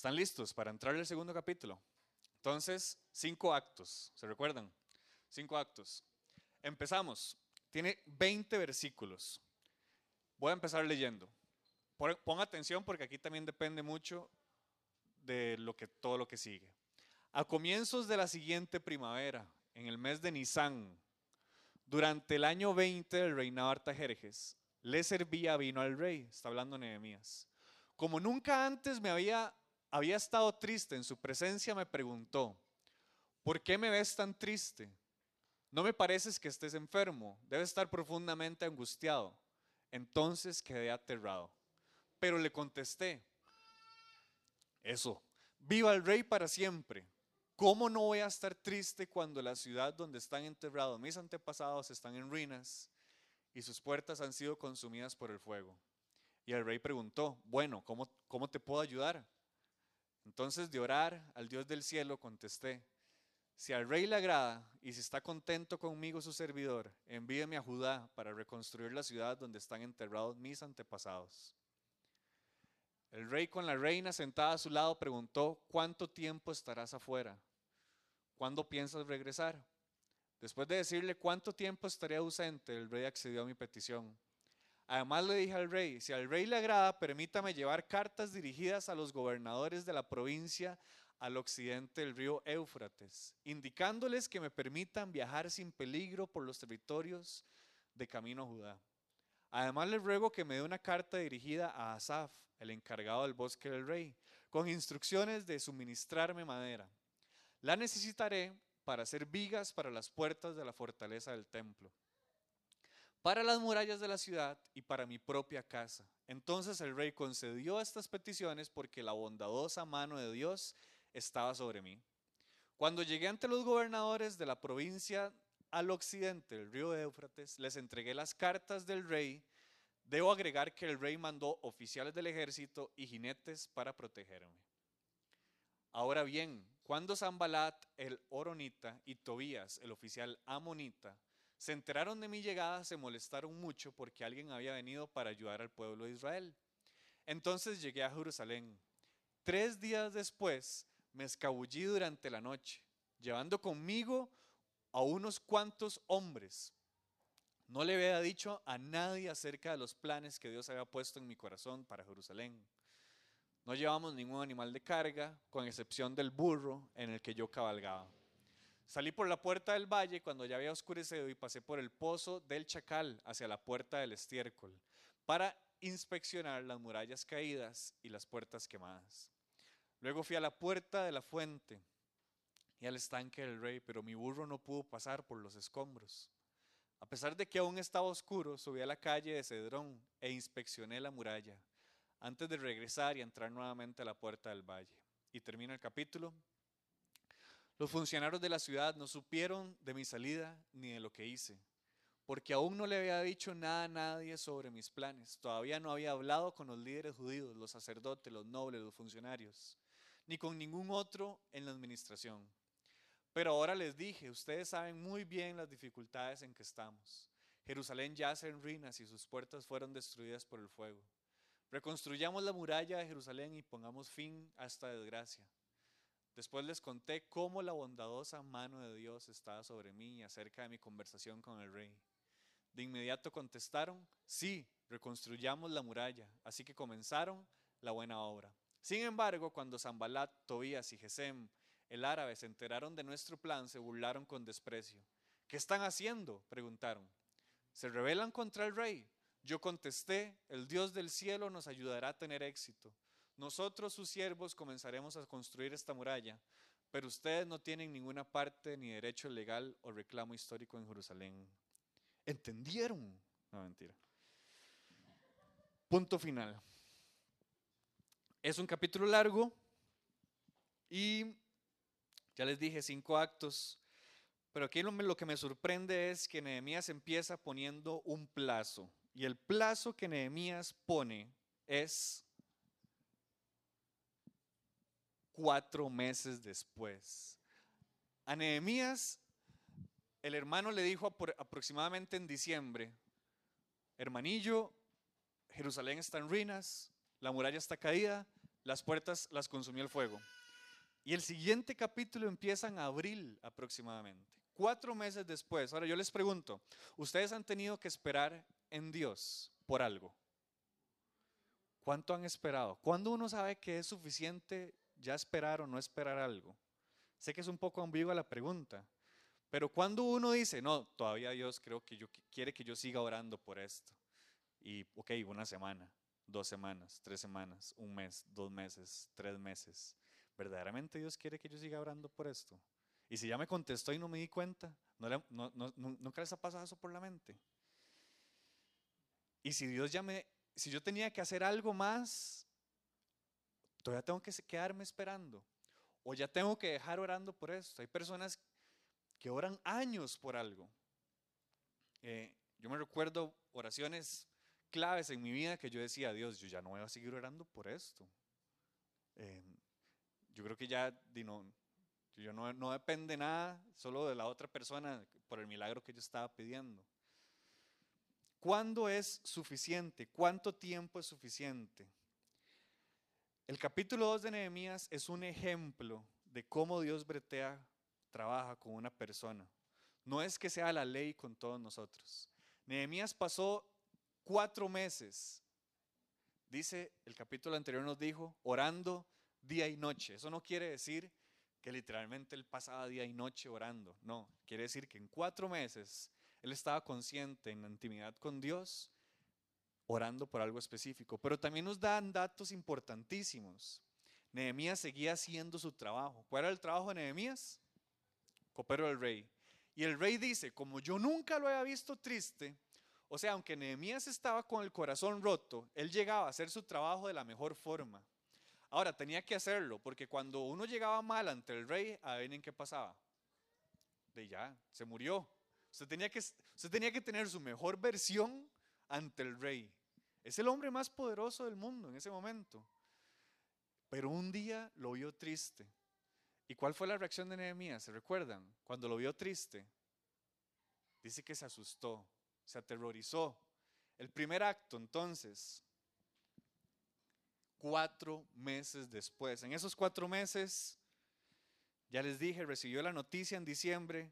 ¿Están listos para entrar al segundo capítulo? Entonces, cinco actos, ¿se recuerdan? Cinco actos. Empezamos. Tiene 20 versículos. Voy a empezar leyendo. Pon atención porque aquí también depende mucho de lo que, todo lo que sigue. A comienzos de la siguiente primavera, en el mes de Nisan, durante el año 20 del reinado Artajerjes, le servía vino al rey, está hablando Nehemías. Como nunca antes me había, había estado triste en su presencia, me preguntó, ¿por qué me ves tan triste? No me pareces que estés enfermo, debes estar profundamente angustiado. Entonces quedé aterrado. Pero le contesté, eso, viva el rey para siempre. ¿Cómo no voy a estar triste cuando la ciudad donde están enterrados mis antepasados están en ruinas y sus puertas han sido consumidas por el fuego? Y el rey preguntó, bueno, ¿cómo, cómo te puedo ayudar? Entonces de orar al Dios del cielo contesté, si al rey le agrada y si está contento conmigo su servidor, envíeme a Judá para reconstruir la ciudad donde están enterrados mis antepasados. El rey con la reina sentada a su lado preguntó, ¿cuánto tiempo estarás afuera? ¿Cuándo piensas regresar? Después de decirle cuánto tiempo estaré ausente, el rey accedió a mi petición. Además le dije al rey, si al rey le agrada, permítame llevar cartas dirigidas a los gobernadores de la provincia al occidente del río Éufrates, indicándoles que me permitan viajar sin peligro por los territorios de camino a Judá. Además les ruego que me dé una carta dirigida a Asaf, el encargado del bosque del rey, con instrucciones de suministrarme madera. La necesitaré para hacer vigas para las puertas de la fortaleza del templo, para las murallas de la ciudad y para mi propia casa. Entonces el rey concedió estas peticiones porque la bondadosa mano de Dios estaba sobre mí. Cuando llegué ante los gobernadores de la provincia al occidente del río Éufrates, les entregué las cartas del rey. Debo agregar que el rey mandó oficiales del ejército y jinetes para protegerme. Ahora bien, cuando Zambalat, el oronita, y Tobías, el oficial amonita, se enteraron de mi llegada, se molestaron mucho porque alguien había venido para ayudar al pueblo de Israel. Entonces llegué a Jerusalén. Tres días después, me escabullí durante la noche, llevando conmigo a unos cuantos hombres. No le había dicho a nadie acerca de los planes que Dios había puesto en mi corazón para Jerusalén. No llevamos ningún animal de carga, con excepción del burro en el que yo cabalgaba. Salí por la puerta del valle cuando ya había oscurecido y pasé por el pozo del chacal hacia la puerta del estiércol para inspeccionar las murallas caídas y las puertas quemadas. Luego fui a la puerta de la fuente y al estanque del rey, pero mi burro no pudo pasar por los escombros. A pesar de que aún estaba oscuro, subí a la calle de Cedrón e inspeccioné la muralla antes de regresar y entrar nuevamente a la puerta del valle. Y termina el capítulo. Los funcionarios de la ciudad no supieron de mi salida ni de lo que hice, porque aún no le había dicho nada a nadie sobre mis planes. Todavía no había hablado con los líderes judíos, los sacerdotes, los nobles, los funcionarios ni con ningún otro en la administración. Pero ahora les dije, ustedes saben muy bien las dificultades en que estamos. Jerusalén yace en ruinas y sus puertas fueron destruidas por el fuego. Reconstruyamos la muralla de Jerusalén y pongamos fin a esta desgracia. Después les conté cómo la bondadosa mano de Dios estaba sobre mí acerca de mi conversación con el rey. De inmediato contestaron, sí, reconstruyamos la muralla. Así que comenzaron la buena obra. Sin embargo, cuando Zambalat, Tobías y Gesem, el árabe, se enteraron de nuestro plan, se burlaron con desprecio. ¿Qué están haciendo? preguntaron. ¿Se rebelan contra el rey? Yo contesté, el Dios del cielo nos ayudará a tener éxito. Nosotros, sus siervos, comenzaremos a construir esta muralla, pero ustedes no tienen ninguna parte ni derecho legal o reclamo histórico en Jerusalén. ¿Entendieron? No, mentira. Punto final. Es un capítulo largo y ya les dije cinco actos, pero aquí lo, que me sorprende es que Nehemías empieza poniendo un plazo y el plazo que Nehemías pone es cuatro meses después. A Nehemías el hermano le dijo aproximadamente en diciembre, hermanillo, Jerusalén está en ruinas, la muralla está caída, las puertas las consumió el fuego. Y el siguiente capítulo empieza en abril aproximadamente, cuatro meses después. Ahora yo les pregunto, ¿ustedes han tenido que esperar en Dios por algo? ¿Cuánto han esperado? ¿Cuándo uno sabe que es suficiente ya esperar o no esperar algo? Sé que es un poco ambigua la pregunta, pero cuando uno dice, no, todavía Dios creo que yo, quiere que yo siga orando por esto. Y, ok, una semana, dos semanas, tres semanas, un mes, dos meses, tres meses. ¿Verdaderamente Dios quiere que yo siga orando por esto? Y si ya me contestó y no me di cuenta, ¿no, no, ¿nunca les ha pasado eso por la mente? Y si Dios ya me, si yo tenía que hacer algo más, todavía tengo que quedarme esperando. O ya tengo que dejar orando por esto. Hay personas que oran años por algo. Eh, yo me recuerdo oraciones claves en mi vida que yo decía, Dios, yo ya no voy a seguir orando por esto. Eh, yo creo que ya no, yo no, no depende nada solo de la otra persona por el milagro que yo estaba pidiendo. ¿Cuándo es suficiente? ¿Cuánto tiempo es suficiente? El capítulo 2 de Nehemías es un ejemplo de cómo Dios bretea, trabaja con una persona. No es que sea la ley con todos nosotros. Nehemías pasó cuatro meses, dice el capítulo anterior nos dijo, orando día y noche. Eso no quiere decir que literalmente él pasaba día y noche orando. No, quiere decir que en cuatro meses él estaba consciente en la intimidad con Dios, orando por algo específico. Pero también nos dan datos importantísimos. Nehemías seguía haciendo su trabajo. ¿Cuál era el trabajo de Nehemías? Copero del rey. Y el rey dice, como yo nunca lo había visto triste, o sea, aunque Nehemías estaba con el corazón roto, él llegaba a hacer su trabajo de la mejor forma. Ahora, tenía que hacerlo, porque cuando uno llegaba mal ante el rey, en qué pasaba. De ya, se murió. Usted usted tenía que tener su mejor versión ante el rey. Es el hombre más poderoso del mundo en ese momento. Pero un día lo vio triste. ¿Y cuál fue la reacción de Nehemías? ¿Se recuerdan? Cuando lo vio triste, dice que se asustó, se aterrorizó. El primer acto, entonces, cuatro meses después. En esos cuatro meses, ya les dije, recibió la noticia en diciembre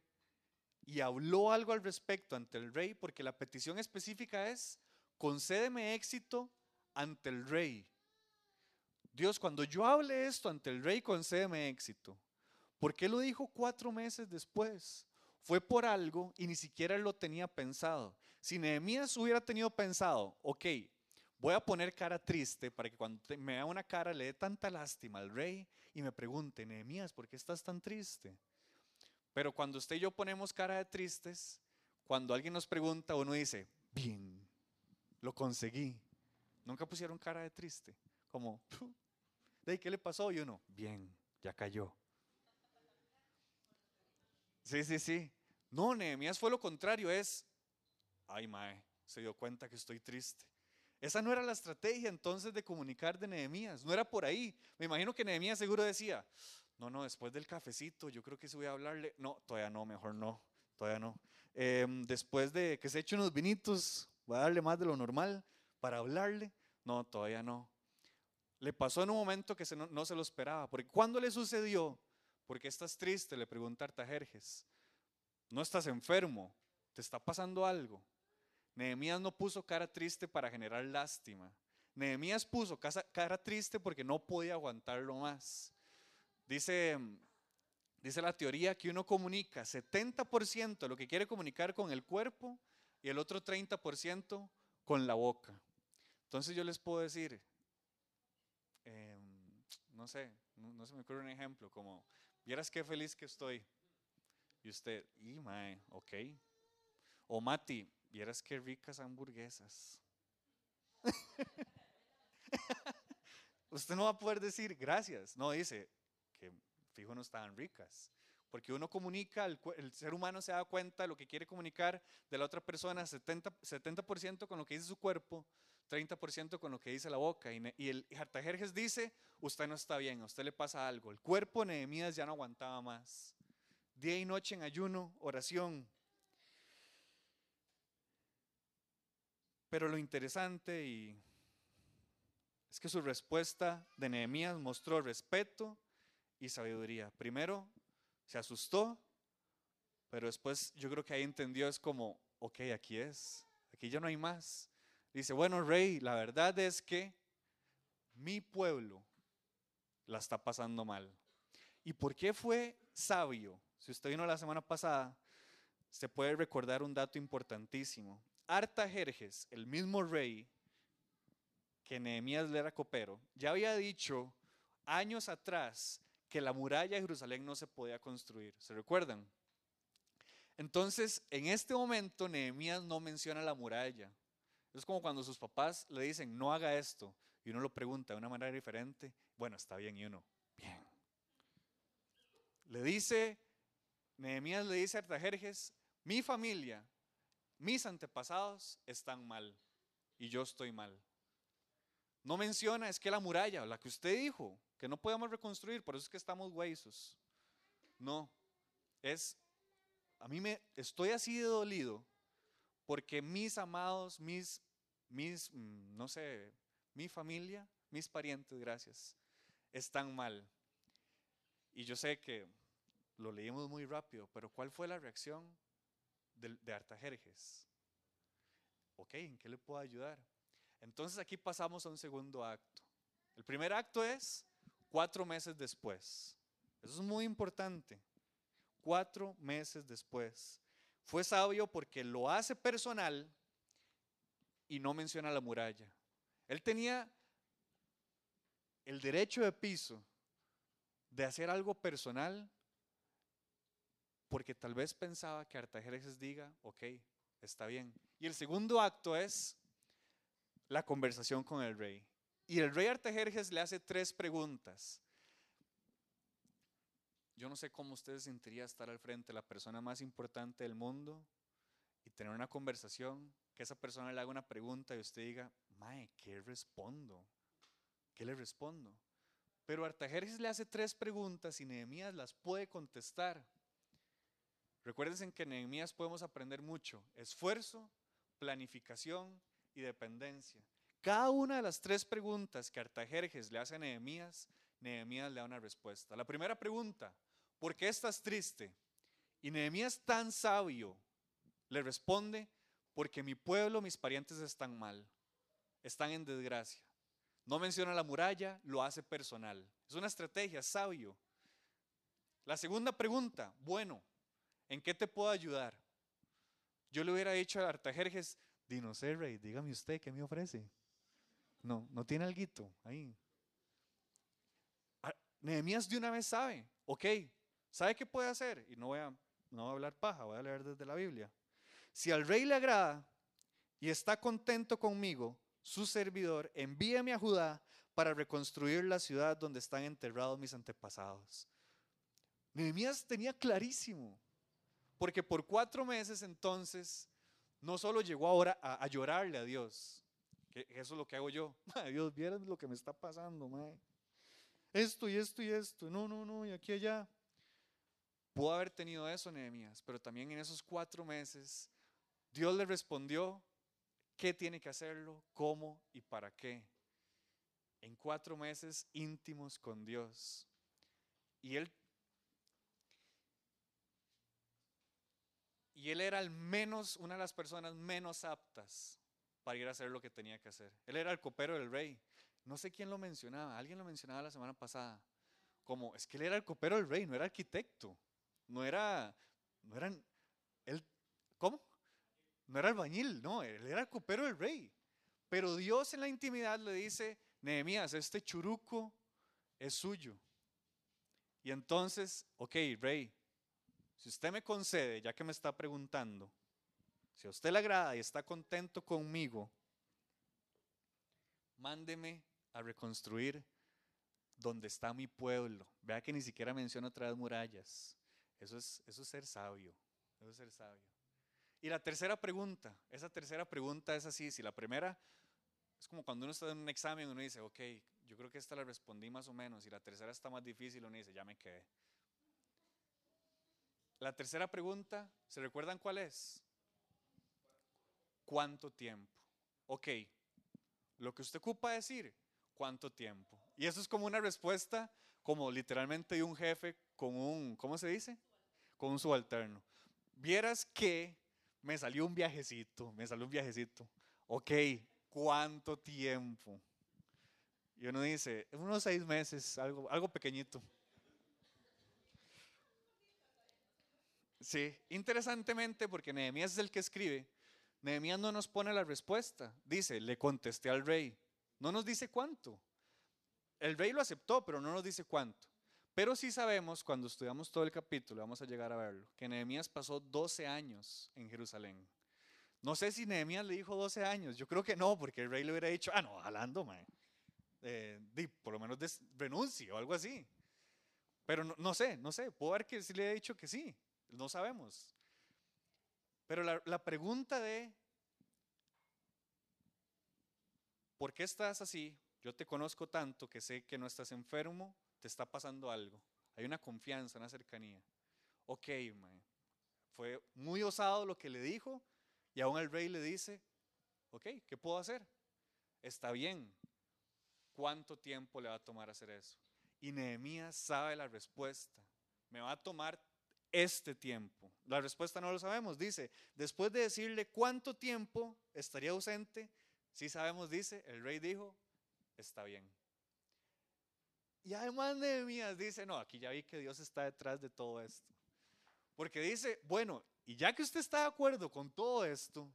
y habló algo al respecto ante el rey, porque la petición específica es, concédeme éxito ante el rey. Dios, cuando yo hable esto ante el rey, concédeme éxito. ¿Por qué lo dijo cuatro meses después? Fue por algo y ni siquiera lo tenía pensado. Si Nehemías hubiera tenido pensado, ok, Voy a poner cara triste para que cuando me vea una cara le dé tanta lástima al rey y me pregunte, Nehemías, ¿por qué estás tan triste? Pero cuando usted y yo ponemos cara de tristes, cuando alguien nos pregunta, uno dice, bien, lo conseguí. Nunca pusieron cara de triste, como, ¿de qué le pasó? Y uno, bien, ya cayó. Sí, sí, sí. No, Nehemías fue lo contrario, es, ay, mae, se dio cuenta que estoy triste. Esa no era la estrategia entonces de comunicar de Nehemías, no era por ahí. Me imagino que Nehemías seguro decía, no, no, después del cafecito, yo creo que se voy a hablarle. No, todavía no, mejor no, todavía no. Em, después de que se eche unos vinitos, voy a darle más de lo normal para hablarle. No, todavía no. Le pasó en un momento que no, se lo esperaba, porque cuando le sucedió, porque estás triste, le pregunta Artajerjes, no estás enfermo, te está pasando algo. Nehemías no puso cara triste para generar lástima. Nehemías puso cara triste porque no podía aguantarlo más. Dice, dice la teoría que uno comunica 70% de lo que quiere comunicar con el cuerpo y el otro 30% con la boca. Entonces yo les puedo decir, em, no sé, no, se me ocurre un ejemplo, como, vieras qué feliz que estoy. Y usted, y mae, ok. O Mati, Vieras qué ricas hamburguesas. Usted no va a poder decir gracias. No, dice que fijo no estaban ricas. Porque uno comunica, el, ser humano se da cuenta de lo que quiere comunicar de la otra persona, 70%, 70 con lo que dice su cuerpo, 30% con lo que dice la boca. Y, y el Hartajerjes dice, usted no está bien, a usted le pasa algo. El cuerpo de Nehemías ya no aguantaba más. Día y noche en ayuno, oración, Pero lo interesante y es que su respuesta de Nehemías mostró respeto y sabiduría. Primero, se asustó, pero después yo creo que ahí entendió, es como, ok, aquí es, aquí ya no hay más. Dice, bueno, rey, la verdad es que mi pueblo la está pasando mal. ¿Y por qué fue sabio? Si usted vino la semana pasada, se puede recordar un dato importantísimo. Artajerjes, el mismo rey que Nehemías le era copero, ya había dicho años atrás que la muralla de Jerusalén no se podía construir. ¿Se recuerdan? Entonces, en este momento, Nehemías no menciona la muralla. Es como cuando sus papás le dicen, no haga esto, y uno lo pregunta de una manera diferente. Bueno, está bien, y uno, bien. Le dice, Nehemías le dice a Artajerjes, mi familia, mis antepasados están mal, y yo estoy mal. No menciona, es que la muralla, la que usted dijo, que no podemos reconstruir, por eso es que estamos huesos. No, es, a mí me, estoy así de dolido porque mis amados, mis, mis, mm, no sé, mi familia, mis parientes, gracias, están mal. Y yo sé que lo leímos muy rápido, pero ¿cuál fue la reacción de, de Artajerjes? Ok, ¿en qué le puedo ayudar? Entonces aquí pasamos a un segundo acto. El primer acto es cuatro meses después. Eso es muy importante. Cuatro meses después. Fue sabio porque lo hace personal y no menciona la muralla. Él tenía el derecho de piso de hacer algo personal porque tal vez pensaba que Artajerjes diga, ok, está bien. Y el segundo acto es la conversación con el rey. Y el rey Artajerjes le hace tres preguntas. Yo no sé cómo usted se sentiría estar al frente de la persona más importante del mundo y tener una conversación, que esa persona le haga una pregunta y usted diga, Mae, ¿qué respondo? ¿Qué le respondo? Pero Artajerjes le hace tres preguntas y Nehemías las puede contestar. Recuérdense que en Nehemías podemos aprender mucho: esfuerzo, planificación y dependencia. Cada una de las tres preguntas que Artajerjes le hace a Nehemías, Nehemías le da una respuesta. La primera pregunta, ¿por qué estás triste? Y Nehemías tan sabio le responde, porque mi pueblo, mis parientes están mal, están en desgracia. No menciona la muralla, lo hace personal. Es una estrategia, sabio. La segunda pregunta, bueno, ¿en qué te puedo ayudar? Yo le hubiera dicho a Artajerjes, Di no sé, Rey, dígame usted, ¿qué me ofrece? No, no tiene algo ahí. Ah, Nehemías de una vez sabe, ok, ¿sabe qué puede hacer? Y no voy, a, no voy a hablar paja, voy a leer desde la Biblia. Si al rey le agrada y está contento conmigo, su servidor, envíeme a Judá para reconstruir la ciudad donde están enterrados mis antepasados. Nehemías tenía clarísimo, porque por cuatro meses entonces no solo llegó ahora a, llorarle a Dios, eso es lo que hago yo. Dios, vieras lo que me está pasando, Esto y esto y esto. No, no, no, y aquí allá. Pudo haber tenido eso, Nehemías, pero también en esos cuatro meses, Dios le respondió qué tiene que hacerlo, cómo y para qué. En cuatro meses íntimos con Dios. Y él Y él era al menos una de las personas menos aptas para ir a hacer lo que tenía que hacer. Él era el copero del rey. No sé quién lo mencionaba, alguien lo mencionaba la semana pasada. Como, es que él era el copero del rey, no era arquitecto. No era, no eran, él, ¿cómo? No era albañil, no, él era el copero del rey. Pero Dios en la intimidad le dice, Nehemías, este churuco es suyo. Y entonces, ok, rey, si usted me concede, ya que me está preguntando, si a usted le agrada y está contento conmigo, mándeme a reconstruir donde está mi pueblo. Vea que ni siquiera menciona otra vez murallas. Eso es, eso es ser sabio. Eso es ser sabio. Y la tercera pregunta, esa tercera pregunta es así, si la primera es como cuando uno está en un examen, uno dice, ok, yo creo que esta la respondí más o menos, y la tercera está más difícil, uno dice, ya me quedé. La tercera pregunta, ¿se recuerdan cuál es? ¿Cuánto tiempo? Ok, lo que usted ocupa decir, ¿cuánto tiempo? Y eso es como una respuesta, como literalmente de un jefe con un, ¿cómo se dice? Con un subalterno. Vieras que me salió un viajecito, me salió un viajecito. Ok, ¿cuánto tiempo? Y uno dice, unos seis meses, algo, algo pequeñito. Sí, interesantemente, porque Nehemías es el que escribe, Nehemías no nos pone la respuesta. Dice, le contesté al rey. No nos dice cuánto. El rey lo aceptó, pero no nos dice cuánto. Pero sí sabemos, cuando estudiamos todo el capítulo, vamos a llegar a verlo, que Nehemías pasó 12 años en Jerusalén. No sé si Nehemías le dijo 12 años, yo creo que no, porque el rey le hubiera dicho, ah, no, jalando, man. Eh, por lo menos renuncie o algo así. Pero no, no, sé, no sé, puedo ver que sí le he dicho que sí, no sabemos. Pero la, pregunta de, ¿por qué estás así? Yo te conozco tanto que sé que no estás enfermo, te está pasando algo. Hay una confianza, una cercanía. Ok, fue muy osado lo que le dijo y aún el rey le dice, ok, ¿qué puedo hacer? Está bien. ¿Cuánto tiempo le va a tomar hacer eso? Y Nehemías sabe la respuesta. Me va a tomar este tiempo. La respuesta no lo sabemos. Dice, después de decirle cuánto tiempo estaría ausente, sí sabemos, dice, el rey dijo, está bien. Y además Nehemías dice, no, aquí ya vi que Dios está detrás de todo esto. Porque dice, bueno, y ya que usted está de acuerdo con todo esto,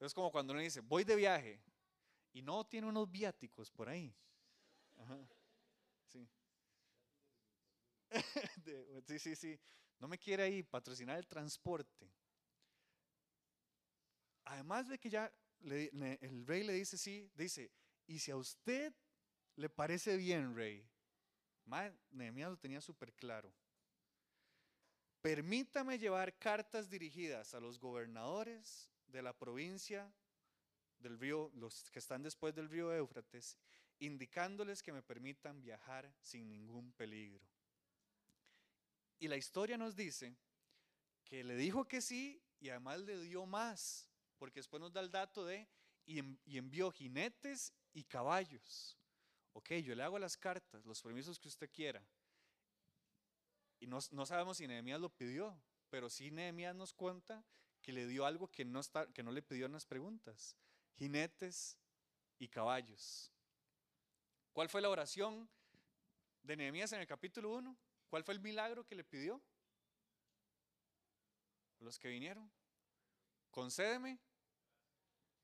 es como cuando uno dice, voy de viaje y no tiene unos viáticos por ahí. Sí. Sí, sí, sí. No me quiere ahí patrocinar el transporte. Además de que ya el rey le dice sí, dice, y si a usted ¿Le parece bien, rey? Nehemías lo tenía súper claro. Permítame llevar cartas dirigidas a los gobernadores de la provincia del río, los que están después del río Éufrates, indicándoles que me permitan viajar sin ningún peligro. Y la historia nos dice que le dijo que sí y además le dio más, porque después nos da el dato de y envió jinetes y caballos ok, yo le hago las cartas, los permisos que usted quiera. Y no, sabemos si Nehemías lo pidió, pero sí Nehemías nos cuenta que le dio algo que no, está, que no le pidió en las preguntas, jinetes y caballos. ¿Cuál fue la oración de Nehemías en el capítulo 1? ¿Cuál fue el milagro que le pidió? Los que vinieron. Concédeme,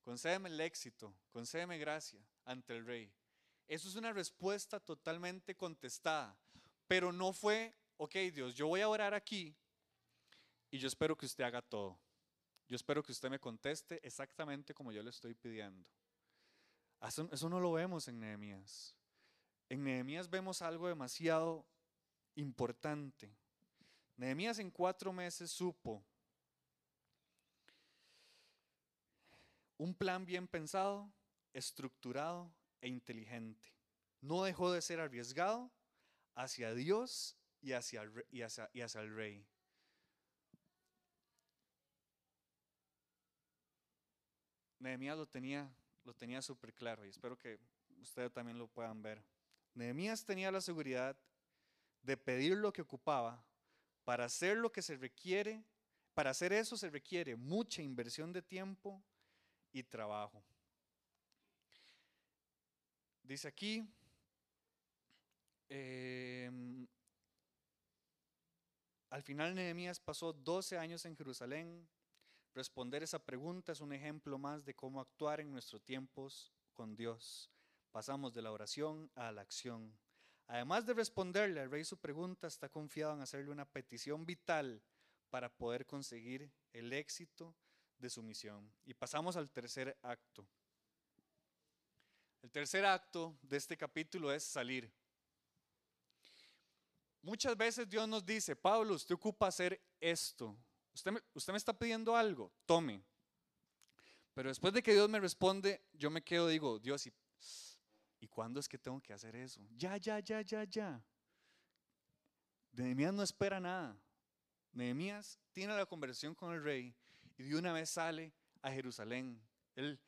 concédeme el éxito, concédeme gracia ante el rey. Eso es una respuesta totalmente contestada. Pero no fue, ok Dios, yo voy a orar aquí y yo espero que usted haga todo. Yo espero que usted me conteste exactamente como yo le estoy pidiendo. Eso, eso no lo vemos en Nehemías. En Nehemías vemos algo demasiado importante. Nehemías en cuatro meses supo un plan bien pensado, estructurado e inteligente. No dejó de ser arriesgado hacia Dios y hacia, y hacia, y hacia el rey. Nehemías lo tenía, lo tenía súper claro y espero que ustedes también lo puedan ver. Nehemías tenía la seguridad de pedir lo que ocupaba. Para hacer lo que se requiere, para hacer eso se requiere mucha inversión de tiempo y trabajo. Dice aquí, em, al final Nehemías pasó 12 años en Jerusalén. Responder esa pregunta es un ejemplo más de cómo actuar en nuestros tiempos con Dios. Pasamos de la oración a la acción. Además de responderle al rey su pregunta, está confiado en hacerle una petición vital para poder conseguir el éxito de su misión. Y pasamos al tercer acto. El tercer acto de este capítulo es salir. Muchas veces Dios nos dice, Pablo, usted ocupa hacer esto. Usted me, está pidiendo algo, tome. Pero después de que Dios me responde, yo me quedo, digo, Dios, ¿y, ¿y cuándo es que tengo que hacer eso? Ya, ya, ya, ya, ya. Nehemías no espera nada. Nehemías tiene la conversación con el rey y de una vez sale a Jerusalén. Él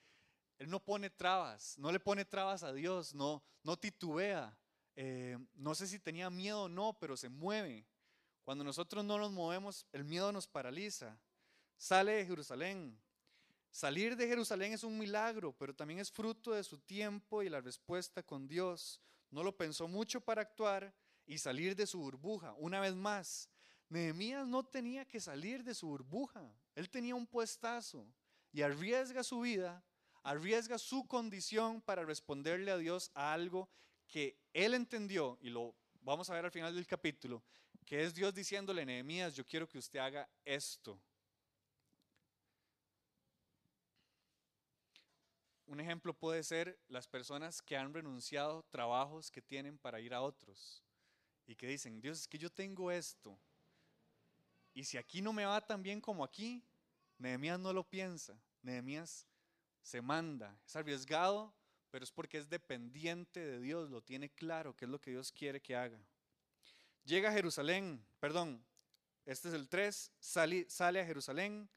él no pone trabas, no le pone trabas a Dios, no, no titubea. Eh, no sé si tenía miedo o no, pero se mueve. Cuando nosotros no nos movemos, el miedo nos paraliza. Sale de Jerusalén. Salir de Jerusalén es un milagro, pero también es fruto de su tiempo y la respuesta con Dios. No lo pensó mucho para actuar y salir de su burbuja. Una vez más, Nehemías no tenía que salir de su burbuja. Él tenía un puestazo y arriesga su vida arriesga su condición para responderle a Dios a algo que él entendió, y lo vamos a ver al final del capítulo, que es Dios diciéndole, Nehemías, yo quiero que usted haga esto. Un ejemplo puede ser las personas que han renunciado trabajos que tienen para ir a otros y que dicen, Dios, es que yo tengo esto. Y si aquí no me va tan bien como aquí, Nehemías no lo piensa. Nehemías se manda, es arriesgado, pero es porque es dependiente de Dios, lo tiene claro, que es lo que Dios quiere que haga. Llega a Jerusalén, perdón, este es el 3, sale, sale a Jerusalén,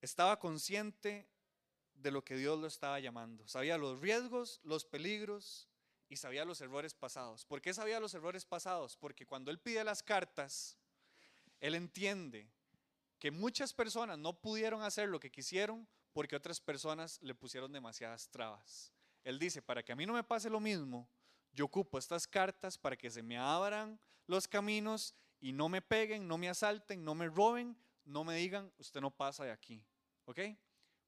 estaba consciente de lo que Dios lo estaba llamando, sabía los riesgos, los peligros y sabía los errores pasados. ¿Por qué sabía los errores pasados? Porque cuando él pide las cartas, él entiende que muchas personas no pudieron hacer lo que quisieron porque otras personas le pusieron demasiadas trabas. Él dice, para que a mí no me pase lo mismo, yo ocupo estas cartas para que se me abran los caminos y no me peguen, no me asalten, no me roben, no me digan, usted no pasa de aquí. ¿Ok?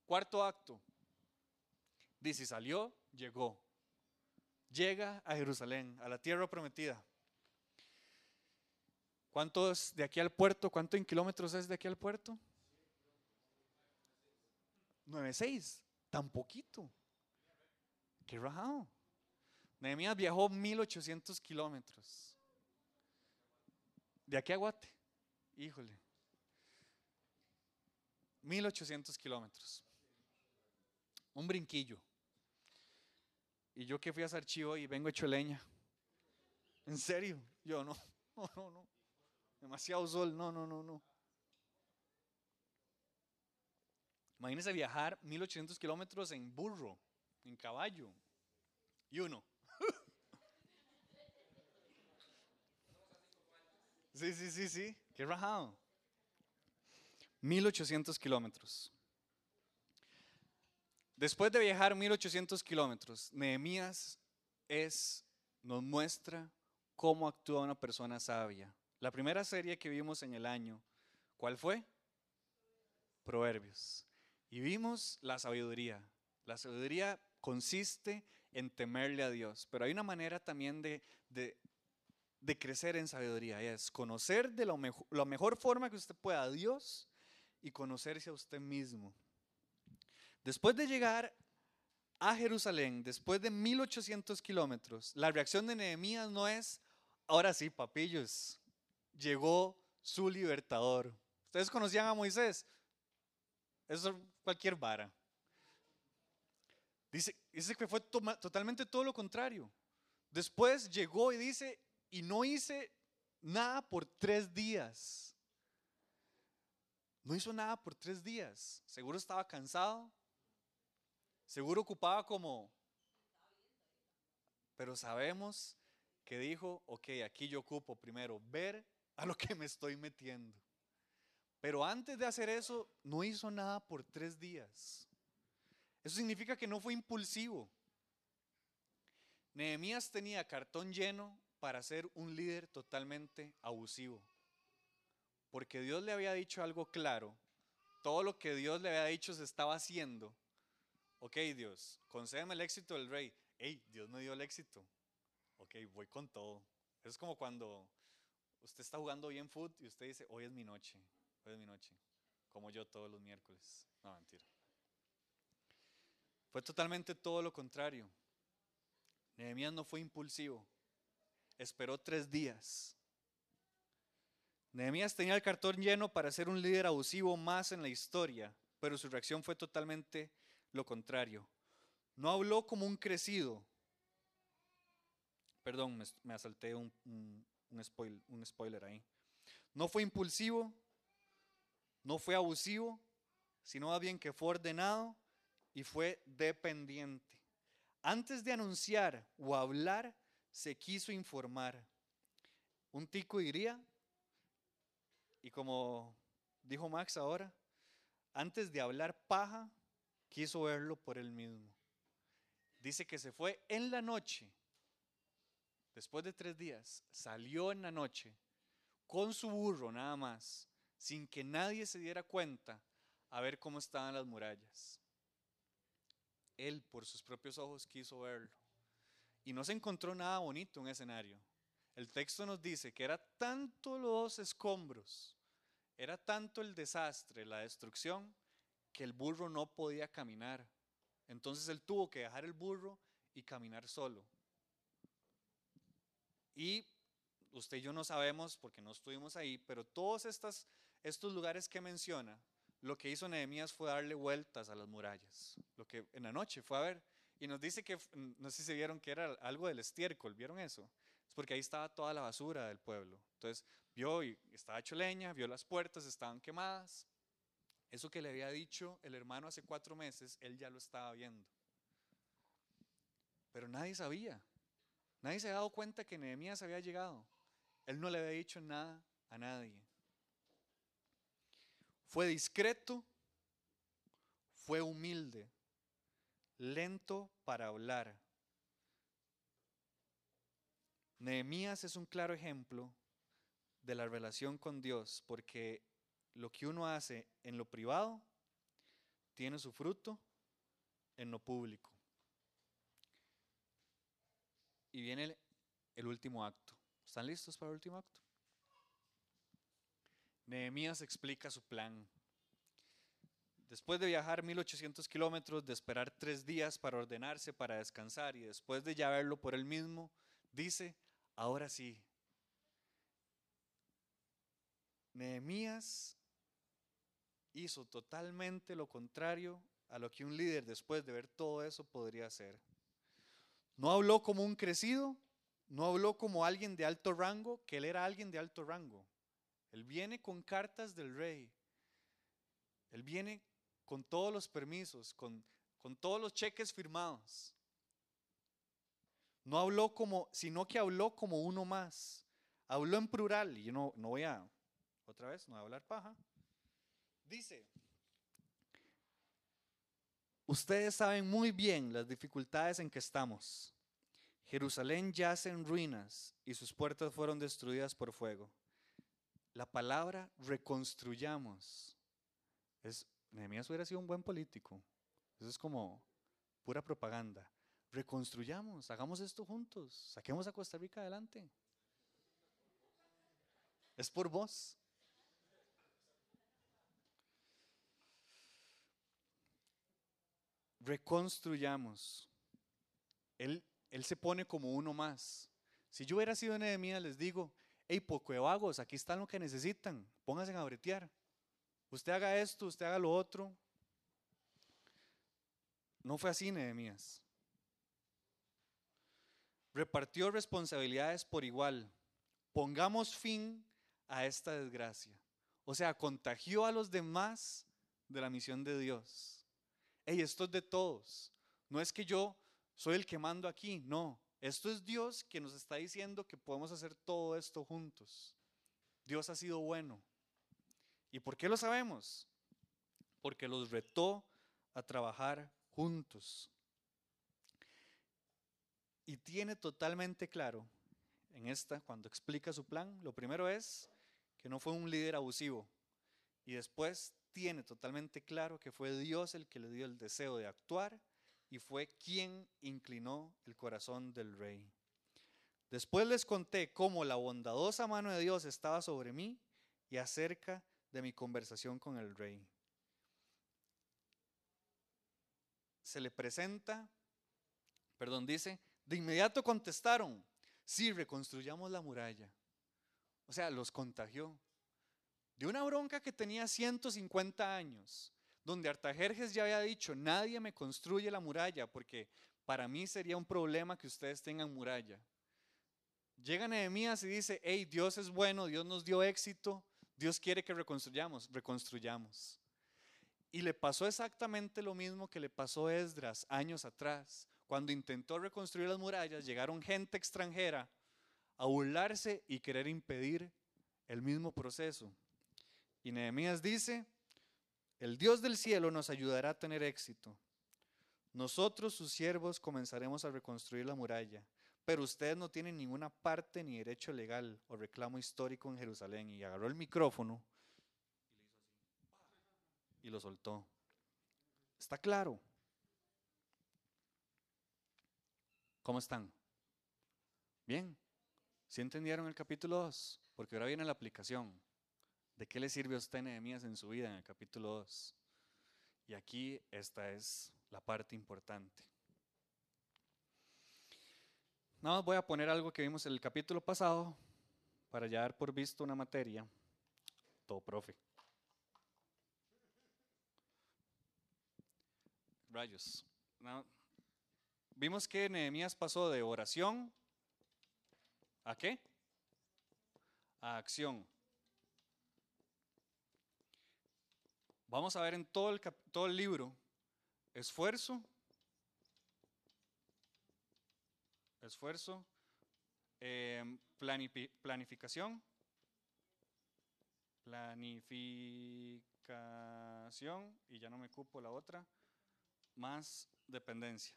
Cuarto acto. Dice, salió, llegó. Llega a Jerusalén, a la tierra prometida. ¿Cuántos de aquí al puerto? ¿Cuánto en kilómetros es de aquí al puerto? 9.6, tan poquito. Qué rajado. Nehemías viajó 1800 kilómetros. De aquí a Guate. Híjole. 1800 kilómetros. Un brinquillo. Y yo que fui a archivo y vengo hecho leña. En serio, yo no, no, no, no. Demasiado sol, no, no, no, no. Imagínense viajar 1800 kilómetros en burro, en caballo. Y uno. sí, sí, sí, sí. Qué rajado. 1800 kilómetros. Después de viajar 1800 kilómetros, Nehemías nos muestra cómo actúa una persona sabia. La primera serie que vimos en el año, ¿cuál fue? Proverbios. Y vimos la sabiduría. La sabiduría consiste en temerle a Dios, pero hay una manera también de, crecer en sabiduría, es conocer de la mejor forma que usted pueda a Dios y conocerse a usted mismo. Después de llegar a Jerusalén, después de 1800 kilómetros, la reacción de Nehemías no es, ahora sí, papillos, llegó su libertador. ¿Ustedes conocían a Moisés? Eso es cualquier vara. Dice, que fue totalmente todo lo contrario. Después llegó y dice, y no hice nada por tres días. No hizo nada por tres días. Seguro estaba cansado. Seguro ocupaba como... Pero sabemos que dijo, ok, aquí yo ocupo primero ver a lo que me estoy metiendo. Pero antes de hacer eso, no hizo nada por tres días. Eso significa que no fue impulsivo. Nehemías tenía cartón lleno para ser un líder totalmente abusivo. Porque Dios le había dicho algo claro. Todo lo que Dios le había dicho se estaba haciendo. Ok, Dios, concédeme el éxito del rey. Hey, Dios me dio el éxito. Ok, voy con todo. Es como cuando usted está jugando bien fútbol y usted dice, hoy es mi noche Hoy es mi noche, como yo todos los miércoles. No, mentira. Fue totalmente todo lo contrario. Nehemías no fue impulsivo. Esperó tres días. Nehemías tenía el cartón lleno para ser un líder abusivo más en la historia, pero su reacción fue totalmente lo contrario. No habló como un crecido. Perdón, me, asalté un, un spoiler ahí. No fue impulsivo, no fue abusivo, sino más bien que fue ordenado y fue dependiente. Antes de anunciar o hablar, se quiso informar. Un tico diría, y como dijo Max ahora, antes de hablar paja, quiso verlo por él mismo. Dice que se fue en la noche, después de tres días, salió en la noche con su burro nada más, sin que nadie se diera cuenta, a ver cómo estaban las murallas. Él por sus propios ojos quiso verlo. Y no se encontró nada bonito en el escenario. El texto nos dice que era tanto los escombros, era tanto el desastre, la destrucción, que el burro no podía caminar. Entonces él tuvo que dejar el burro y caminar solo. Y usted y yo no sabemos porque no estuvimos ahí, pero todos estas, estos lugares que menciona, lo que hizo Nehemías fue darle vueltas a las murallas. Lo que en la noche fue a ver. Y nos dice que, no sé si vieron que era algo del estiércol, ¿vieron eso? Es porque ahí estaba toda la basura del pueblo. Entonces vio y estaba hecho leña, vio las puertas, estaban quemadas. Eso que le había dicho el hermano hace cuatro meses, él ya lo estaba viendo. Pero nadie sabía. Nadie se había dado cuenta que Nehemías había llegado. Él no le había dicho nada a nadie. Fue discreto, fue humilde, lento para hablar. Nehemías es un claro ejemplo de la relación con Dios, porque lo que uno hace en lo privado tiene su fruto en lo público. Y viene el, último acto. ¿Están listos para el último acto? Nehemías explica su plan. Después de viajar 1800 kilómetros, de esperar tres días para ordenarse, para descansar y después de ya verlo por él mismo, dice, ahora sí. Nehemías hizo totalmente lo contrario a lo que un líder después de ver todo eso podría hacer. No habló como un crecido, no habló como alguien de alto rango, que él era alguien de alto rango. Él viene con cartas del rey. Él viene con todos los permisos, con, con todos los cheques firmados. No habló como, sino que habló como uno más. Habló en plural, y yo no, no voy a, otra vez, no voy a hablar paja. Dice, ustedes saben muy bien las dificultades en que estamos. Jerusalén yace en ruinas y sus puertas fueron destruidas por fuego. La palabra reconstruyamos es Nehemías hubiera sido un buen político. Eso es como pura propaganda. Reconstruyamos, hagamos esto juntos, saquemos a Costa Rica adelante. Es por vos. Reconstruyamos. Él, se pone como uno más. Si yo hubiera sido Nehemías, les digo, hey, poco vagos, aquí están lo que necesitan, pónganse a bretear. Usted haga esto, usted haga lo otro. No fue así, Nehemías. Repartió responsabilidades por igual. Pongamos fin a esta desgracia. O sea, contagió a los demás de la misión de Dios hey, esto es de todos. No es que yo soy el que mando aquí, no. Esto es Dios que nos está diciendo que podemos hacer todo esto juntos. Dios ha sido bueno. ¿Y por qué lo sabemos? Porque los retó a trabajar juntos. Y tiene totalmente claro en esta, cuando explica su plan, lo primero es que no fue un líder abusivo. Y después tiene totalmente claro que fue Dios el que le dio el deseo de actuar y fue quien inclinó el corazón del rey. Después les conté cómo la bondadosa mano de Dios estaba sobre mí y acerca de mi conversación con el rey. Se le presenta, perdón, dice, de inmediato contestaron, sí, reconstruyamos la muralla. O sea, los contagió de una bronca que tenía 150 años, donde Artajerjes ya había dicho, nadie me construye la muralla porque para mí sería un problema que ustedes tengan muralla. Llega Nehemías y dice, hey, Dios es bueno, Dios nos dio éxito, Dios quiere que reconstruyamos, reconstruyamos. Y le pasó exactamente lo mismo que le pasó a Esdras años atrás. Cuando intentó reconstruir las murallas, llegaron gente extranjera a burlarse y querer impedir el mismo proceso. Y Nehemías dice, el Dios del cielo nos ayudará a tener éxito. Nosotros, sus siervos, comenzaremos a reconstruir la muralla, pero ustedes no tienen ninguna parte ni derecho legal o reclamo histórico en Jerusalén. Y agarró el micrófono y lo soltó. ¿Está claro? ¿Cómo están? Bien. ¿Sí entendieron el capítulo 2? Porque ahora viene la aplicación. ¿De qué le sirve a usted Nehemías en su vida en el capítulo 2? Y aquí esta es la parte importante. Nada más voy a poner algo que vimos en el capítulo pasado para ya dar por visto una materia. Todo profe. Rayos. vimos que Nehemías pasó de oración a qué? A acción. Vamos a ver en todo el, todo el libro esfuerzo, esfuerzo, em, planificación, planificación, y ya no me cupo la otra, más dependencia.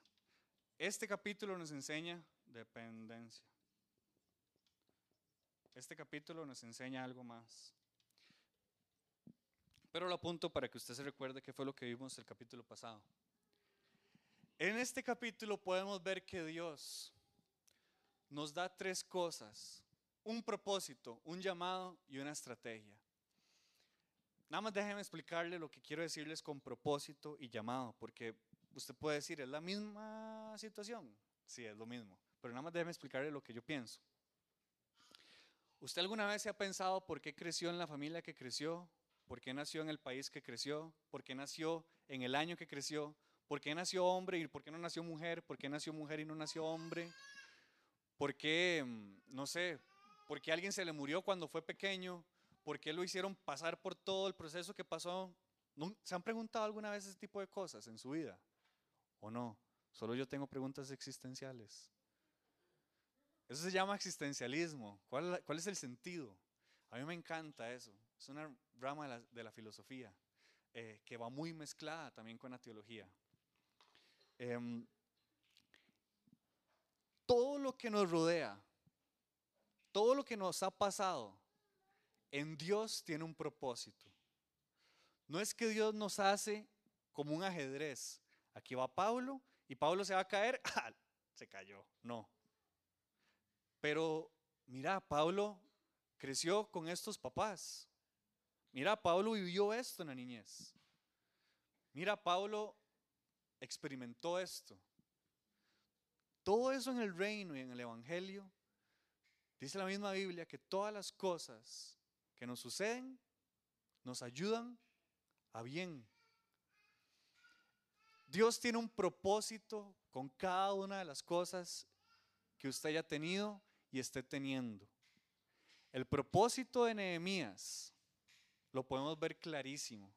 Este capítulo nos enseña dependencia. Este capítulo nos enseña algo más. Pero lo apunto para que usted se recuerde qué fue lo que vimos el capítulo pasado. En este capítulo podemos ver que Dios nos da tres cosas, un propósito, un llamado y una estrategia. Nada más déjeme explicarle lo que quiero decirles con propósito y llamado, porque usted puede decir, ¿es la misma situación? Sí, es lo mismo, pero nada más déjeme explicarle lo que yo pienso. ¿Usted alguna vez se ha pensado por qué creció en la familia que creció? Por qué nació en el país que creció, por qué nació en el año que creció, por qué nació hombre y por qué no nació mujer, por qué nació mujer y no nació hombre, por qué, mm, no sé, por qué alguien se le murió cuando fue pequeño, por qué lo hicieron pasar por todo el proceso que pasó. ¿Se han preguntado alguna vez ese tipo de cosas en su vida? ¿O no? Solo yo tengo preguntas existenciales. Eso se llama existencialismo. ¿Cuál, cuál es el sentido? A mí me encanta eso. Es una rama de la, filosofía eh, que va muy mezclada también con la teología. Em, todo lo que nos rodea, todo lo que nos ha pasado, en Dios tiene un propósito. No es que Dios nos hace como un ajedrez. Aquí va Pablo y Pablo se va a caer, ¡ah! se cayó. No. Pero mira, Pablo creció con estos papás. Mira, Pablo vivió esto en la niñez. Mira, Pablo experimentó esto. Todo eso en el reino y en el Evangelio, dice la misma Biblia que todas las cosas que nos suceden nos ayudan a bien. Dios tiene un propósito con cada una de las cosas que usted haya tenido y esté teniendo. El propósito de Nehemías lo podemos ver clarísimo.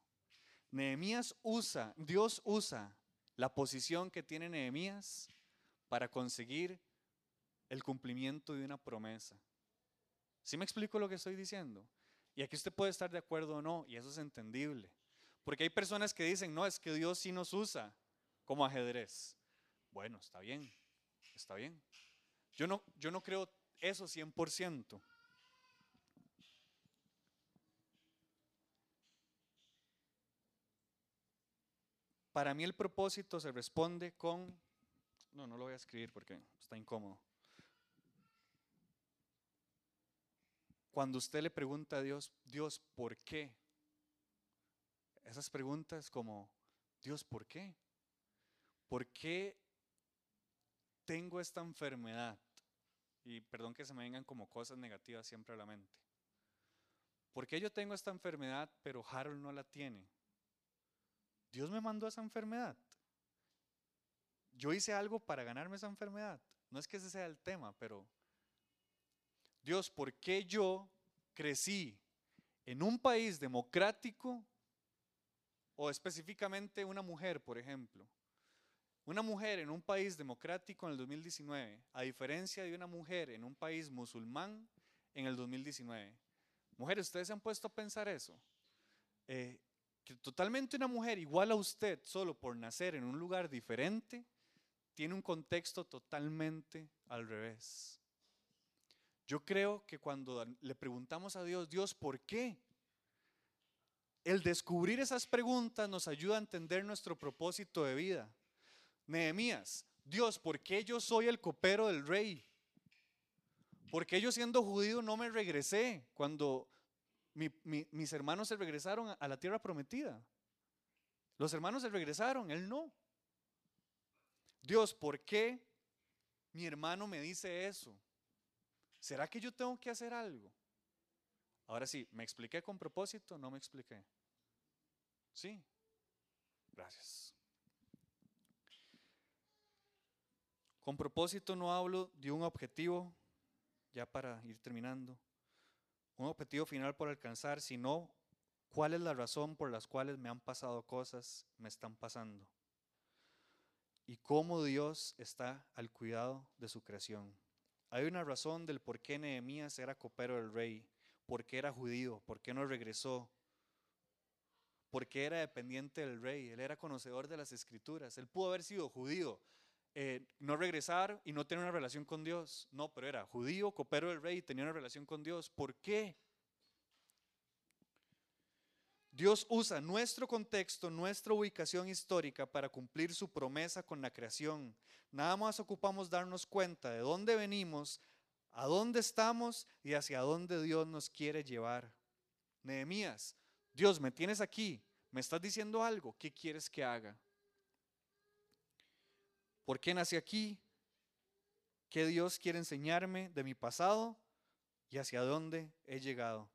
Nehemías usa, Dios usa la posición que tiene Nehemías para conseguir el cumplimiento de una promesa. ¿Sí me explico lo que estoy diciendo? Y aquí usted puede estar de acuerdo o no, y eso es entendible. Porque hay personas que dicen, no, es que Dios sí nos usa como ajedrez. Bueno, está bien, está bien. Yo no, yo no creo eso 100%. Para mí el propósito se responde con, no, no lo voy a escribir porque está incómodo. Cuando usted le pregunta a Dios, Dios, ¿por qué? Esas preguntas como, Dios, ¿por qué? ¿Por qué tengo esta enfermedad? Y perdón que se me vengan como cosas negativas siempre a la mente. ¿Por qué yo tengo esta enfermedad pero Harold no la tiene? Dios me mandó esa enfermedad. Yo hice algo para ganarme esa enfermedad. No es que ese sea el tema, pero Dios, ¿por qué yo crecí en un país democrático o específicamente una mujer, por ejemplo. Una mujer en un país democrático en el 2019, a diferencia de una mujer en un país musulmán en el 2019. Mujeres, ¿ustedes se han puesto a pensar eso? Eh, totalmente una mujer igual a usted, solo por nacer en un lugar diferente, tiene un contexto totalmente al revés. Yo creo que cuando le preguntamos a Dios, Dios, ¿por qué? El descubrir esas preguntas nos ayuda a entender nuestro propósito de vida. Nehemías, Dios, ¿por qué yo soy el copero del rey? ¿Por qué yo siendo judío no me regresé cuando mis hermanos se regresaron a la tierra prometida? Los hermanos se regresaron, él no. Dios, ¿por qué mi hermano me dice eso? ¿Será que yo tengo que hacer algo? Ahora sí, ¿me expliqué con propósito? No me expliqué. Sí. Gracias. Con propósito no hablo de un objetivo, ya para ir terminando, un objetivo final por alcanzar, sino cuál es la razón por las cuales me han pasado cosas, me están pasando. Y cómo Dios está al cuidado de su creación. Hay una razón del por qué Nehemías era copero del rey, por qué era judío, por qué no regresó, por qué era dependiente del rey, él era conocedor de las escrituras, él pudo haber sido judío, eh, no regresar y no tener una relación con Dios. No, pero era judío, copero del rey y tenía una relación con Dios. ¿Por qué? Dios usa nuestro contexto, nuestra ubicación histórica para cumplir su promesa con la creación. Nada más ocupamos darnos cuenta de dónde venimos, a dónde estamos y hacia dónde Dios nos quiere llevar. Nehemías, Dios, me tienes aquí, me estás diciendo algo, ¿qué quieres que haga? ¿Por qué nací aquí? ¿Qué Dios quiere enseñarme de mi pasado y hacia dónde he llegado?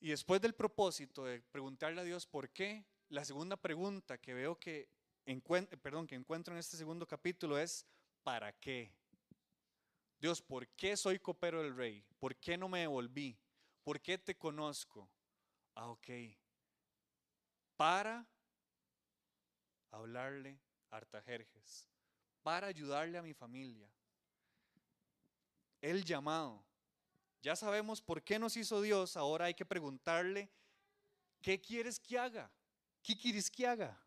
Y después del propósito de preguntarle a Dios por qué, la segunda pregunta que veo que, encuentro en este segundo capítulo es ¿para qué? Dios, ¿por qué soy copero del rey? ¿Por qué no me devolví? ¿Por qué te conozco? Ah, ok. Para hablarle Artajerjes, para ayudarle a mi familia. El llamado. Ya sabemos por qué nos hizo Dios, ahora hay que preguntarle, ¿qué quieres que haga? ¿Qué quieres que haga?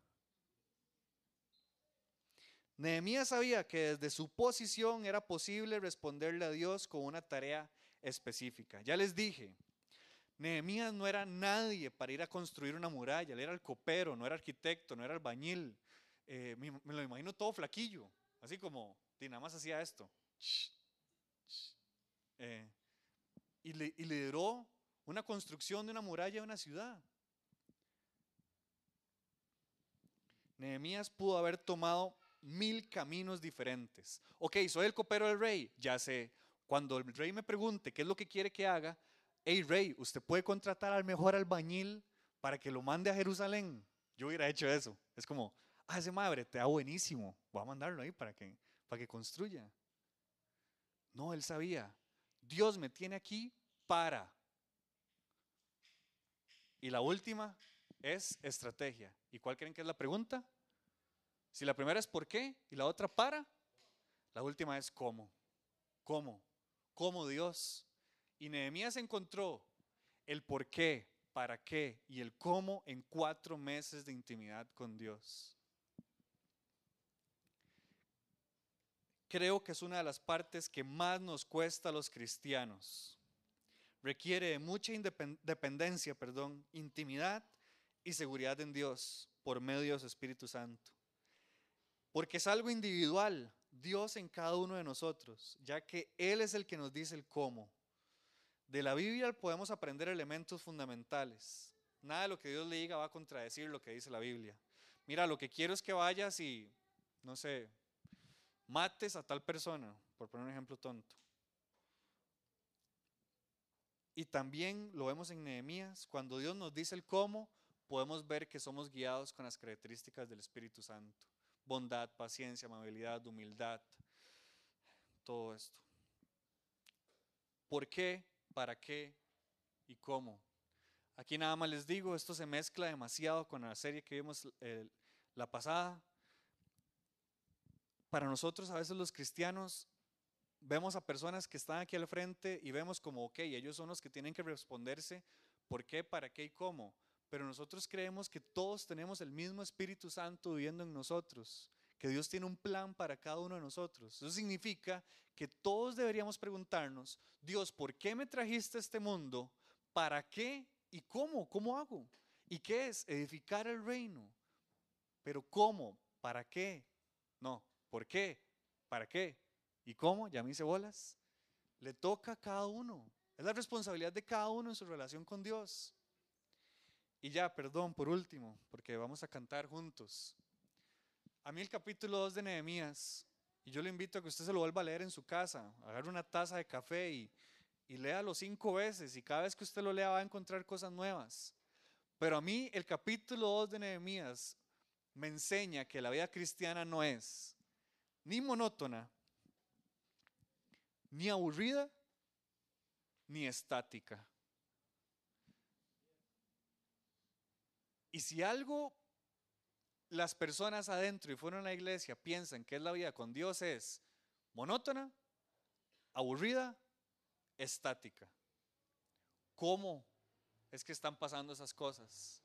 Nehemías sabía que desde su posición era posible responderle a Dios con una tarea específica. Ya les dije, Nehemías no era nadie para ir a construir una muralla, él era el copero, no era arquitecto, no era albañil, eh, me, lo imagino todo flaquillo, así como, y nada más hacía esto. Eh, y, lideró una construcción de una muralla de una ciudad. Nehemías pudo haber tomado mil caminos diferentes. Ok, soy el copero del rey, ya sé. Cuando el rey me pregunte qué es lo que quiere que haga, hey rey, usted puede contratar al mejor albañil para que lo mande a Jerusalén. Yo hubiera hecho eso. Es como, ah, ese madre te da buenísimo, voy a mandarlo ahí para que, para que construya. No, él sabía, Dios me tiene aquí para. Y la última es estrategia. ¿Y cuál creen que es la pregunta? Si la primera es por qué y la otra para, la última es cómo. ¿Cómo? ¿Cómo Dios? Y Nehemías encontró el por qué, para qué y el cómo en cuatro meses de intimidad con Dios. Creo que es una de las partes que más nos cuesta a los cristianos. Requiere mucha dependencia, perdón, intimidad y seguridad en Dios por medio de su Espíritu Santo. Porque es algo individual, Dios en cada uno de nosotros, ya que Él es el que nos dice el cómo. De la Biblia podemos aprender elementos fundamentales. Nada de lo que Dios le diga va a contradecir lo que dice la Biblia. Mira, lo que quiero es que vayas y, no sé, mates a tal persona, por poner un ejemplo tonto. Y también lo vemos en Nehemías, cuando Dios nos dice el cómo, podemos ver que somos guiados con las características del Espíritu Santo. Bondad, paciencia, amabilidad, humildad, todo esto. ¿Por qué? ¿Para qué? ¿Y cómo? Aquí nada más les digo, esto se mezcla demasiado con la serie que vimos la pasada. Para nosotros a veces los cristianos vemos a personas que están aquí al frente y vemos como, ok, ellos son los que tienen que responderse por qué, para qué y cómo. Pero nosotros creemos que todos tenemos el mismo Espíritu Santo viviendo en nosotros, que Dios tiene un plan para cada uno de nosotros. Eso significa que todos deberíamos preguntarnos, Dios, ¿por qué me trajiste a este mundo? ¿Para qué? ¿Y cómo? ¿Cómo hago? ¿Y qué es? Edificar el reino. Pero ¿cómo? ¿Para qué? No, ¿por qué? ¿Para qué? ¿Y cómo? Ya me hice bolas. Le toca a cada uno. Es la responsabilidad de cada uno en su relación con Dios. Y ya, perdón, por último, porque vamos a cantar juntos. A mí el capítulo 2 de Nehemías, y yo le invito a que usted se lo vuelva a leer en su casa, agarre una taza de café y, y léalo cinco veces, y cada vez que usted lo lea va a encontrar cosas nuevas. Pero a mí el capítulo 2 de Nehemías me enseña que la vida cristiana no es ni monótona, ni aburrida, ni estática. Y si algo las personas adentro y fueron a la iglesia piensan que es la vida con Dios es monótona, aburrida, estática. ¿Cómo es que están pasando esas cosas?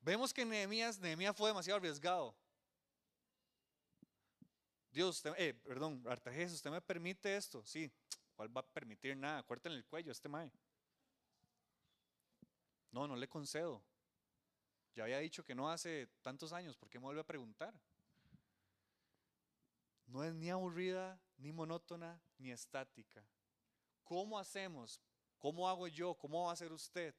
Vemos que Nehemías, Nehemías fue demasiado arriesgado. Dios, eh, perdón, Artajes, ¿usted me permite esto? Sí, ¿cuál va a permitir nada? Cuértenle el cuello a este mae. No, no le concedo. Ya había dicho que no hace tantos años, ¿por qué me vuelve a preguntar? No es ni aburrida, ni monótona, ni estática. ¿Cómo hacemos? ¿Cómo hago yo? ¿Cómo va a hacer usted?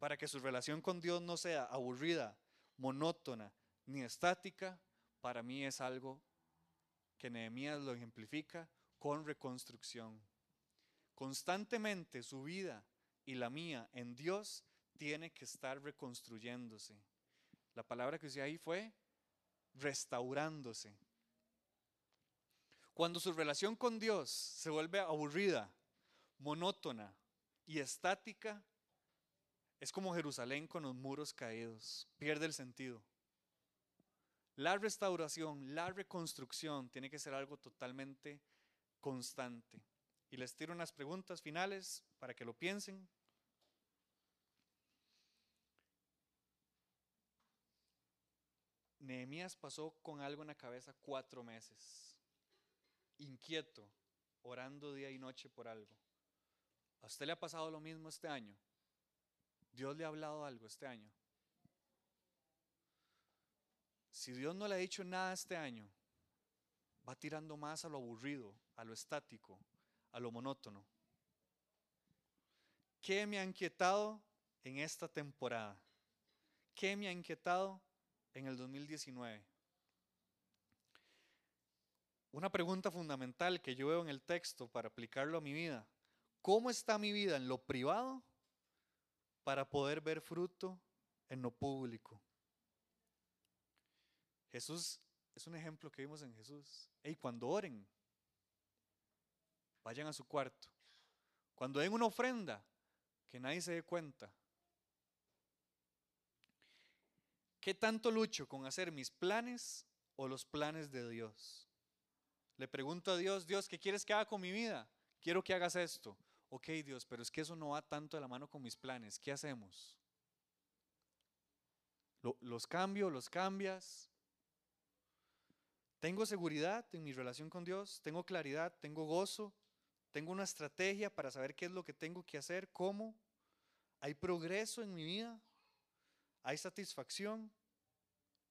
Para que su relación con Dios no sea aburrida, monótona, ni estática, para mí es algo que Nehemías lo ejemplifica con reconstrucción. Constantemente su vida y la mía en Dios tiene que estar reconstruyéndose. La palabra que usé ahí fue restaurándose. Cuando su relación con Dios se vuelve aburrida, monótona y estática, es como Jerusalén con los muros caídos, pierde el sentido. La restauración, la reconstrucción tiene que ser algo totalmente constante. Y les tiro unas preguntas finales para que lo piensen. Nehemías pasó con algo en la cabeza cuatro meses, inquieto, orando día y noche por algo. ¿A usted le ha pasado lo mismo este año? ¿Dios le ha hablado algo este año? Si Dios no le ha dicho nada este año, va tirando más a lo aburrido, a lo estático, a lo monótono. ¿Qué me ha inquietado en esta temporada? ¿Qué me ha inquietado en el 2019? Una pregunta fundamental que yo veo en el texto para aplicarlo a mi vida. ¿Cómo está mi vida en lo privado para poder ver fruto en lo público? Jesús es un ejemplo que vimos en Jesús. Y cuando oren, vayan a su cuarto. Cuando den una ofrenda, que nadie se dé cuenta. ¿Qué tanto lucho con hacer mis planes o los planes de Dios? Le pregunto a Dios, Dios, ¿qué quieres que haga con mi vida? Quiero que hagas esto. Ok, Dios, pero es que eso no va tanto de la mano con mis planes. ¿Qué hacemos? ¿Los cambio? ¿Los cambias? ¿Tengo seguridad en mi relación con Dios? ¿Tengo claridad? ¿Tengo gozo? ¿Tengo una estrategia para saber qué es lo que tengo que hacer? ¿Cómo? ¿Hay progreso en mi vida? ¿Hay satisfacción?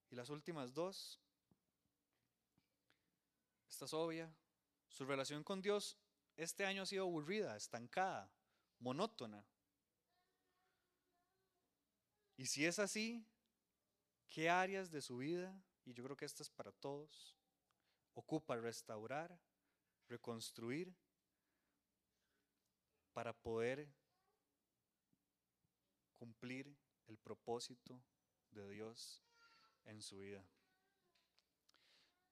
Y las últimas dos. Esta es obvia. Su relación con Dios este año ha sido aburrida, estancada, monótona. Y si es así, ¿qué áreas de su vida, y yo creo que esta es para todos, ocupa restaurar, reconstruir, para poder cumplir el propósito de Dios en su vida.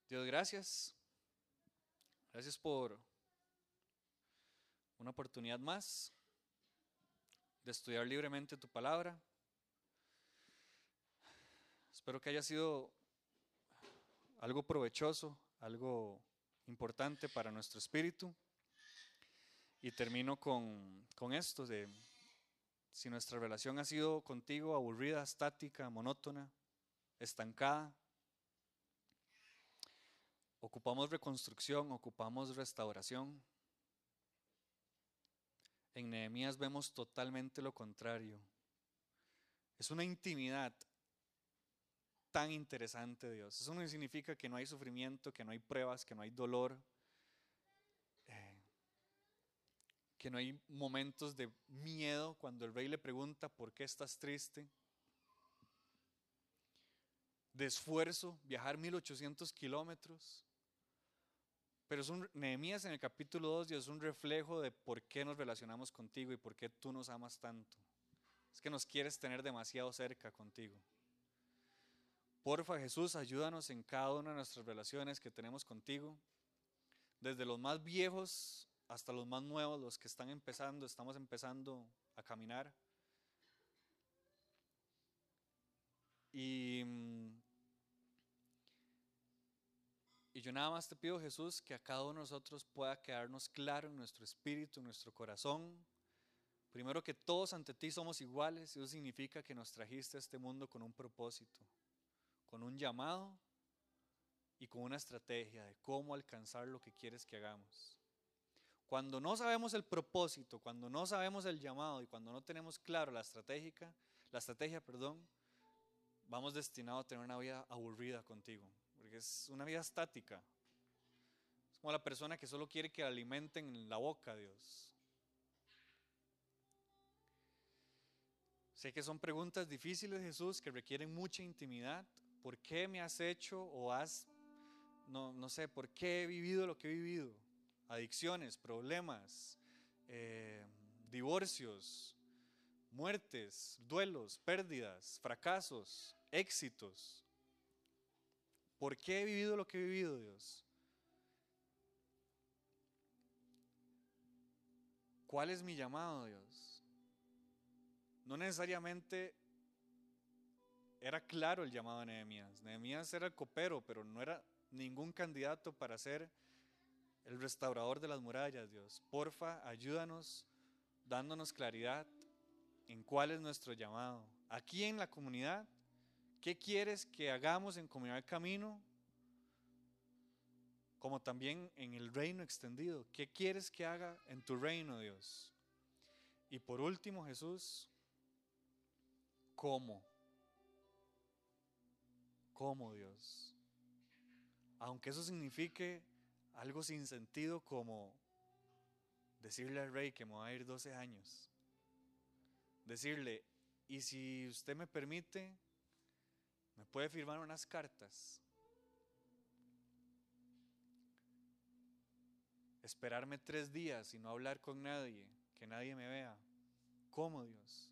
Dios, gracias. Gracias por una oportunidad más de estudiar libremente tu palabra. Espero que haya sido algo provechoso, algo importante para nuestro espíritu. Y termino con, con esto de si nuestra relación ha sido contigo aburrida, estática, monótona, estancada, ocupamos reconstrucción, ocupamos restauración. En Nehemías vemos totalmente lo contrario. Es una intimidad tan interesante, Dios. Eso no significa que no hay sufrimiento, que no hay pruebas, que no hay dolor, eh, que no hay momentos de miedo cuando el rey le pregunta por qué estás triste, de esfuerzo, viajar 1800 kilómetros. Pero es un, Nehemías en el capítulo 2 Dios es un reflejo de por qué nos relacionamos contigo y por qué tú nos amas tanto. Es que nos quieres tener demasiado cerca contigo. Porfa Jesús, ayúdanos en cada una de nuestras relaciones que tenemos contigo, desde los más viejos hasta los más nuevos, los que están empezando, estamos empezando a caminar. Y, y yo nada más te pido, Jesús, que a cada uno de nosotros pueda quedarnos claro en nuestro espíritu, en nuestro corazón. Primero que todos ante ti somos iguales, eso significa que nos trajiste a este mundo con un propósito con un llamado y con una estrategia de cómo alcanzar lo que quieres que hagamos. Cuando no sabemos el propósito, cuando no sabemos el llamado y cuando no tenemos claro la estratégica, la estrategia, perdón, vamos destinados a tener una vida aburrida contigo, porque es una vida estática. Es como la persona que solo quiere que alimenten la boca, Dios. Sé que son preguntas difíciles, Jesús, que requieren mucha intimidad, ¿Por qué me has hecho o has, no, no sé, por qué he vivido lo que he vivido? Adicciones, problemas, eh, divorcios, muertes, duelos, pérdidas, fracasos, éxitos. ¿Por qué he vivido lo que he vivido, Dios? ¿Cuál es mi llamado, Dios? No necesariamente era claro el llamado de Nehemías. Nehemías era el copero, pero no era ningún candidato para ser el restaurador de las murallas, Dios. Porfa, ayúdanos dándonos claridad en cuál es nuestro llamado. Aquí en la comunidad, ¿qué quieres que hagamos en Comunidad Camino? Como también en el reino extendido. ¿Qué quieres que haga en tu reino, Dios? Y por último, Jesús, ¿cómo? ¿Cómo Dios? Aunque eso signifique algo sin sentido como decirle al rey que me va a ir 12 años. Decirle, y si usted me permite, me puede firmar unas cartas. Esperarme tres días y no hablar con nadie, que nadie me vea. ¿Cómo Dios?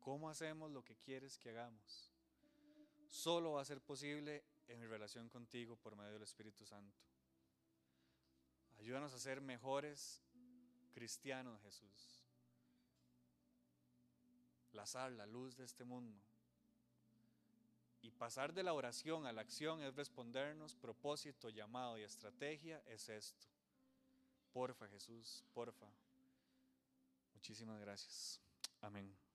¿Cómo hacemos lo que quieres que hagamos? Solo va a ser posible en mi relación contigo por medio del Espíritu Santo. Ayúdanos a ser mejores cristianos, Jesús. La sal, la luz de este mundo. Y pasar de la oración a la acción es respondernos propósito, llamado y estrategia es esto. Porfa, Jesús, porfa. Muchísimas gracias. Amén.